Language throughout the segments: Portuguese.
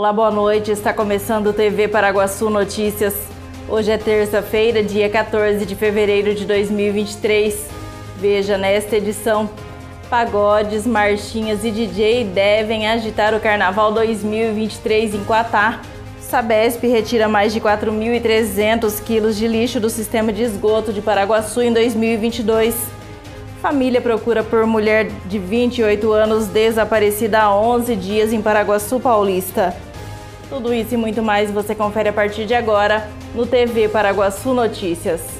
Olá, boa noite. Está começando o TV Paraguaçu Notícias. Hoje é terça-feira, dia 14 de fevereiro de 2023. Veja nesta edição: pagodes, marchinhas e DJ devem agitar o Carnaval 2023 em Quatá. Sabesp retira mais de 4.300 quilos de lixo do sistema de esgoto de Paraguaçu em 2022. Família procura por mulher de 28 anos desaparecida há 11 dias em Paraguaçu Paulista. Tudo isso e muito mais você confere a partir de agora no TV Paraguaçu Notícias.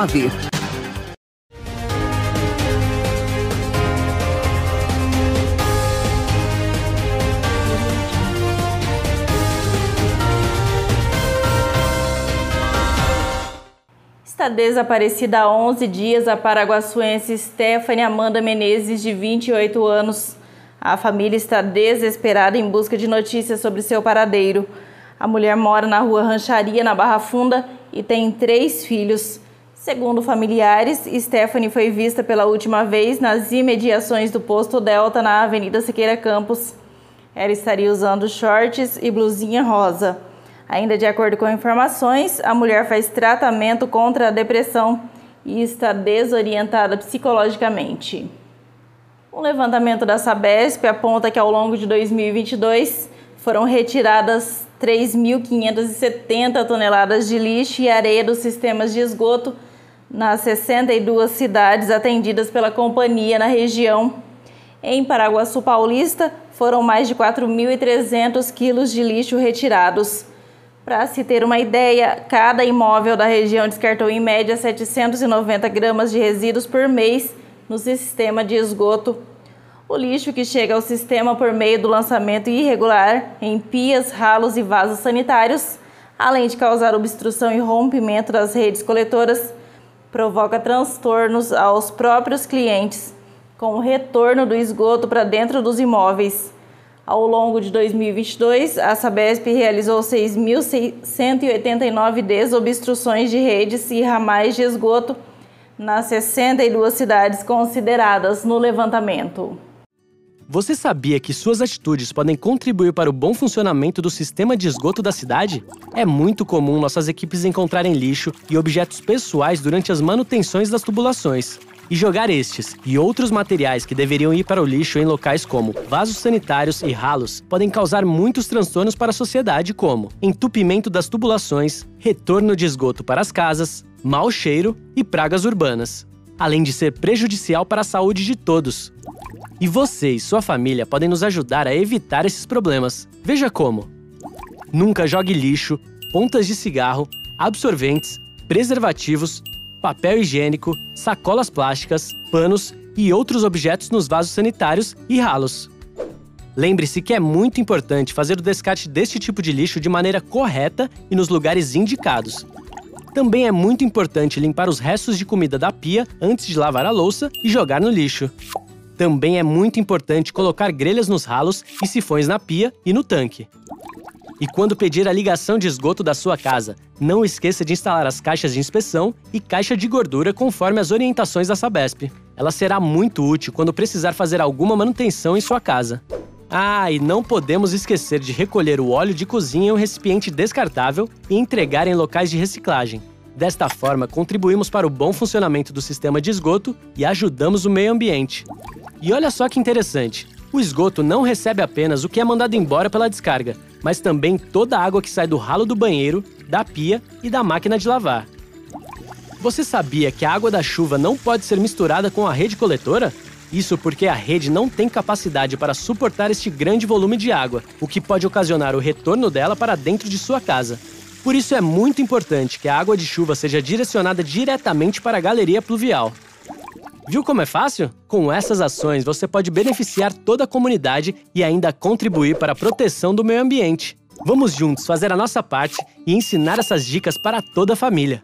Está desaparecida há 11 dias a paraguaçuense Stephanie Amanda Menezes, de 28 anos. A família está desesperada em busca de notícias sobre seu paradeiro. A mulher mora na rua Rancharia, na Barra Funda, e tem três filhos. Segundo familiares, Stephanie foi vista pela última vez nas imediações do posto Delta na Avenida Siqueira Campos. Ela estaria usando shorts e blusinha rosa. Ainda de acordo com informações, a mulher faz tratamento contra a depressão e está desorientada psicologicamente. Um levantamento da Sabesp aponta que ao longo de 2022 foram retiradas 3.570 toneladas de lixo e areia dos sistemas de esgoto nas 62 cidades atendidas pela companhia na região. Em Paraguaçu Paulista, foram mais de 4.300 quilos de lixo retirados. Para se ter uma ideia, cada imóvel da região descartou em média 790 gramas de resíduos por mês no sistema de esgoto. O lixo que chega ao sistema por meio do lançamento irregular em pias, ralos e vasos sanitários, além de causar obstrução e rompimento das redes coletoras, provoca transtornos aos próprios clientes, com o retorno do esgoto para dentro dos imóveis. Ao longo de 2022, a Sabesp realizou 6.189 desobstruções de redes e ramais de esgoto nas 62 cidades consideradas no levantamento. Você sabia que suas atitudes podem contribuir para o bom funcionamento do sistema de esgoto da cidade? É muito comum nossas equipes encontrarem lixo e objetos pessoais durante as manutenções das tubulações. E jogar estes e outros materiais que deveriam ir para o lixo em locais como vasos sanitários e ralos podem causar muitos transtornos para a sociedade, como entupimento das tubulações, retorno de esgoto para as casas, mau cheiro e pragas urbanas, além de ser prejudicial para a saúde de todos. E você e sua família podem nos ajudar a evitar esses problemas. Veja como: nunca jogue lixo, pontas de cigarro, absorventes, preservativos, papel higiênico, sacolas plásticas, panos e outros objetos nos vasos sanitários e ralos. Lembre-se que é muito importante fazer o descarte deste tipo de lixo de maneira correta e nos lugares indicados. Também é muito importante limpar os restos de comida da pia antes de lavar a louça e jogar no lixo. Também é muito importante colocar grelhas nos ralos e sifões na pia e no tanque. E quando pedir a ligação de esgoto da sua casa, não esqueça de instalar as caixas de inspeção e caixa de gordura conforme as orientações da Sabesp. Ela será muito útil quando precisar fazer alguma manutenção em sua casa. Ah, e não podemos esquecer de recolher o óleo de cozinha em um recipiente descartável e entregar em locais de reciclagem. Desta forma, contribuímos para o bom funcionamento do sistema de esgoto e ajudamos o meio ambiente. E olha só que interessante: o esgoto não recebe apenas o que é mandado embora pela descarga, mas também toda a água que sai do ralo do banheiro, da pia e da máquina de lavar. Você sabia que a água da chuva não pode ser misturada com a rede coletora? Isso porque a rede não tem capacidade para suportar este grande volume de água, o que pode ocasionar o retorno dela para dentro de sua casa. Por isso é muito importante que a água de chuva seja direcionada diretamente para a galeria pluvial. Viu como é fácil? Com essas ações, você pode beneficiar toda a comunidade e ainda contribuir para a proteção do meio ambiente. Vamos juntos fazer a nossa parte e ensinar essas dicas para toda a família.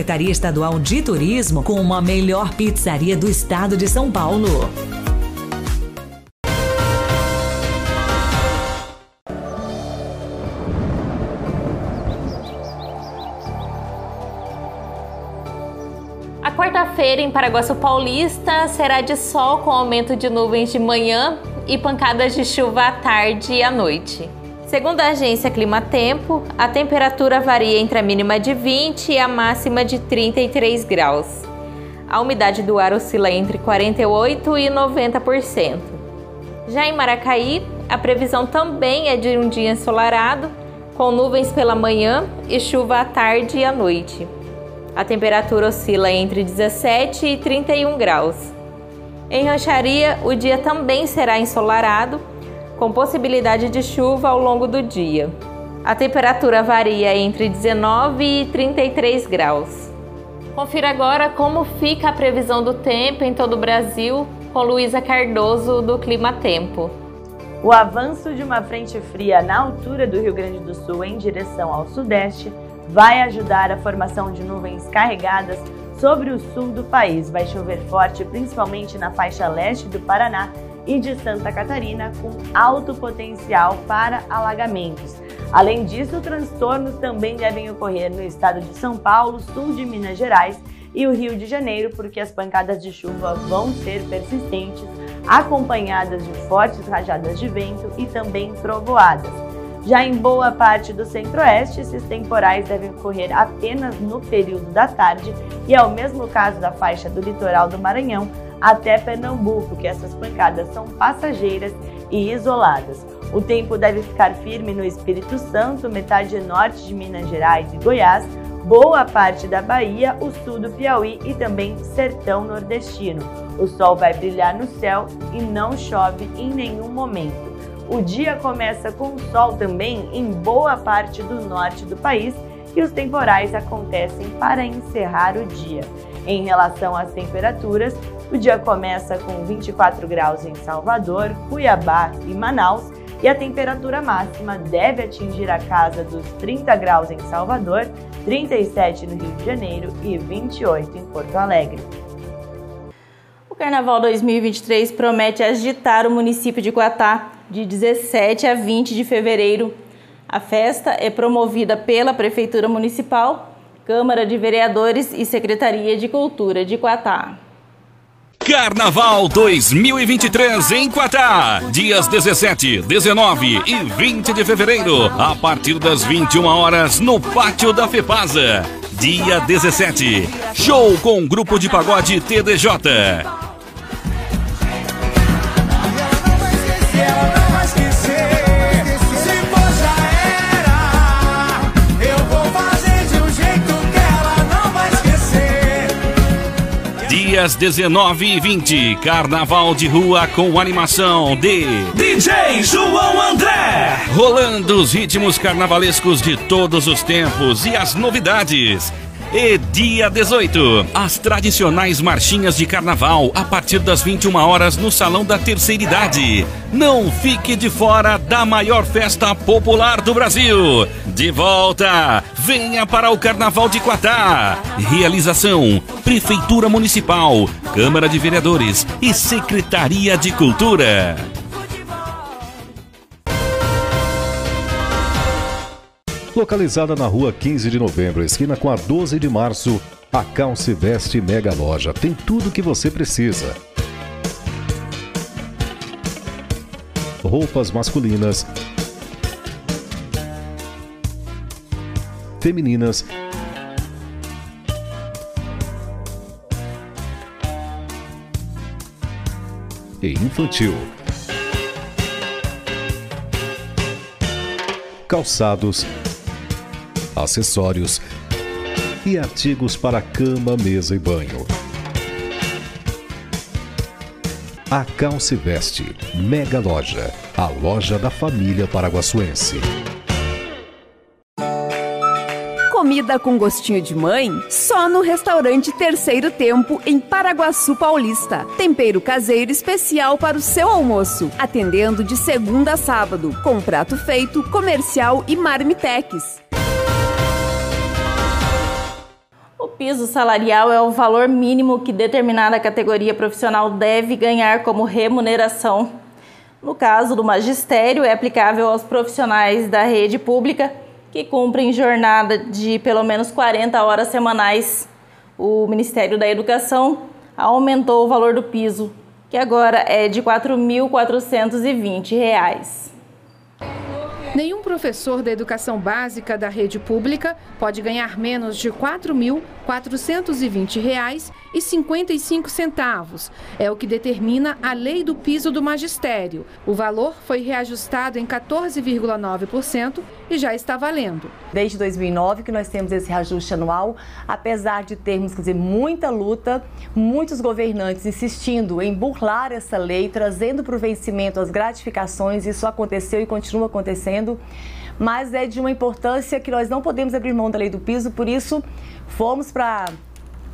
Estadual de Turismo como a melhor pizzaria do estado de São Paulo. A quarta-feira em Paraguaçu Paulista será de sol com aumento de nuvens de manhã e pancadas de chuva à tarde e à noite. Segundo a agência Climatempo, a temperatura varia entre a mínima de 20 e a máxima de 33 graus. A umidade do ar oscila entre 48 e 90%. Já em Maracaí, a previsão também é de um dia ensolarado, com nuvens pela manhã e chuva à tarde e à noite. A temperatura oscila entre 17 e 31 graus. Em Rancharia, o dia também será ensolarado, com possibilidade de chuva ao longo do dia. A temperatura varia entre 19 e 33 graus. Confira agora como fica a previsão do tempo em todo o Brasil com Luísa Cardoso do Clima Tempo. O avanço de uma frente fria na altura do Rio Grande do Sul em direção ao sudeste vai ajudar a formação de nuvens carregadas sobre o sul do país. Vai chover forte, principalmente na faixa leste do Paraná e de Santa Catarina, com alto potencial para alagamentos. Além disso, transtornos também devem ocorrer no estado de São Paulo, sul de Minas Gerais e o Rio de Janeiro, porque as pancadas de chuva vão ser persistentes, acompanhadas de fortes rajadas de vento e também trovoadas. Já em boa parte do centro-oeste, esses temporais devem ocorrer apenas no período da tarde, e é o mesmo caso da faixa do litoral do Maranhão, até Pernambuco, que essas pancadas são passageiras e isoladas. O tempo deve ficar firme no Espírito Santo, metade norte de Minas Gerais e Goiás, boa parte da Bahia, o sul do Piauí e também sertão nordestino. O sol vai brilhar no céu e não chove em nenhum momento. O dia começa com sol também em boa parte do norte do país e os temporais acontecem para encerrar o dia. Em relação às temperaturas, o dia começa com 24 graus em Salvador, Cuiabá e Manaus e a temperatura máxima deve atingir a casa dos 30 graus em Salvador, 37 no Rio de Janeiro e 28 em Porto Alegre. O Carnaval 2023 promete agitar o município de Guatá de 17 a 20 de fevereiro. A festa é promovida pela Prefeitura Municipal, Câmara de Vereadores e Secretaria de Cultura de Quatá. Carnaval 2023 em Quatá. Dias 17, 19 e 20 de fevereiro, a partir das 21 horas, no Pátio da FEPASA. Dia 17, show com grupo de pagode TDJ. Dias 19 e 20. Carnaval de rua com animação de DJ João André. Rolando os ritmos carnavalescos de todos os tempos e as novidades. E dia 18. As tradicionais marchinhas de carnaval a partir das 21 horas no Salão da Terceira Idade. Não fique de fora da maior festa popular do Brasil. De volta, venha para o Carnaval de Quatá. Realização: Prefeitura Municipal, Câmara de Vereadores e Secretaria de Cultura. Localizada na rua 15 de novembro, esquina com a 12 de março, a Calce Veste Mega Loja tem tudo o que você precisa. Roupas masculinas, femininas, e infantil. Calçados, acessórios e artigos para cama, mesa e banho. A Calce Veste, Mega Loja, a loja da família paraguaçuense. Comida com gostinho de mãe? Só no restaurante Terceiro Tempo, em Paraguaçu Paulista. Tempero caseiro especial para o seu almoço. Atendendo de segunda a sábado, com prato feito, comercial e marmitex. Piso salarial é o valor mínimo que determinada categoria profissional deve ganhar como remuneração. No caso do magistério, é aplicável aos profissionais da rede pública que cumprem jornada de pelo menos 40 horas semanais. O Ministério da Educação aumentou o valor do piso, que agora é de R$ 4.420. Nenhum professor da educação básica da rede pública pode ganhar menos de R$ 4.420,55. É o que determina a lei do piso do magistério. O valor foi reajustado em 14,9% e já está valendo. Desde 2009 que nós temos esse reajuste anual, apesar de termos quer dizer, muita luta, muitos governantes insistindo em burlar essa lei, trazendo para o vencimento as gratificações, isso aconteceu e continua acontecendo mas é de uma importância que nós não podemos abrir mão da lei do piso, por isso fomos para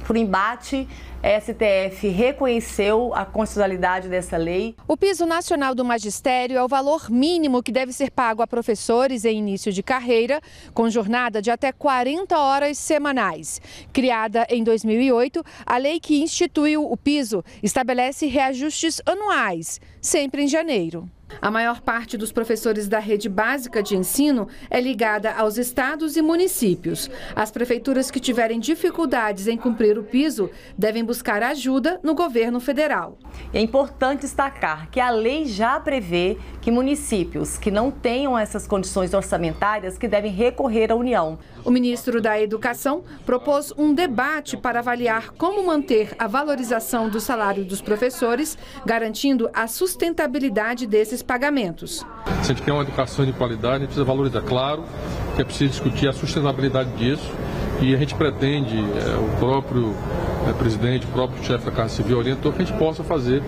o embate. STF reconheceu a constitucionalidade dessa lei. O piso nacional do magistério é o valor mínimo que deve ser pago a professores em início de carreira, com jornada de até 40 horas semanais. Criada em 2008, a lei que instituiu o piso estabelece reajustes anuais, sempre em janeiro. A maior parte dos professores da rede básica de ensino é ligada aos estados e municípios. As prefeituras que tiverem dificuldades em cumprir o piso devem buscar ajuda no governo federal. É importante destacar que a lei já prevê que municípios que não tenham essas condições orçamentárias que devem recorrer à União. O ministro da Educação propôs um debate para avaliar como manter a valorização do salário dos professores, garantindo a sustentabilidade desses pagamentos. Se a gente quer uma educação de qualidade, a gente precisa valorizar. Claro que é preciso discutir a sustentabilidade disso e a gente pretende, é, o próprio é, presidente, o próprio chefe da Casa Civil orientou que a gente possa fazer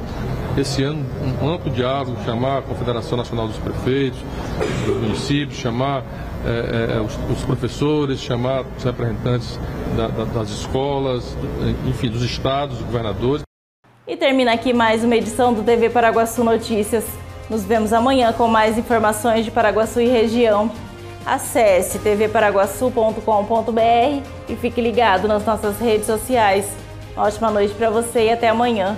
esse ano um amplo diálogo, chamar a Confederação Nacional dos Prefeitos, dos municípios, chamar é, é, os, os, professores, chamar os representantes da, da, das escolas, enfim, dos estados, dos governadores. E termina aqui mais uma edição do TV Paraguaçu Notícias. Nos vemos amanhã com mais informações de Paraguaçu e região. Acesse tvparaguaçu.com.br e fique ligado nas nossas redes sociais. Ótima noite para você e até amanhã.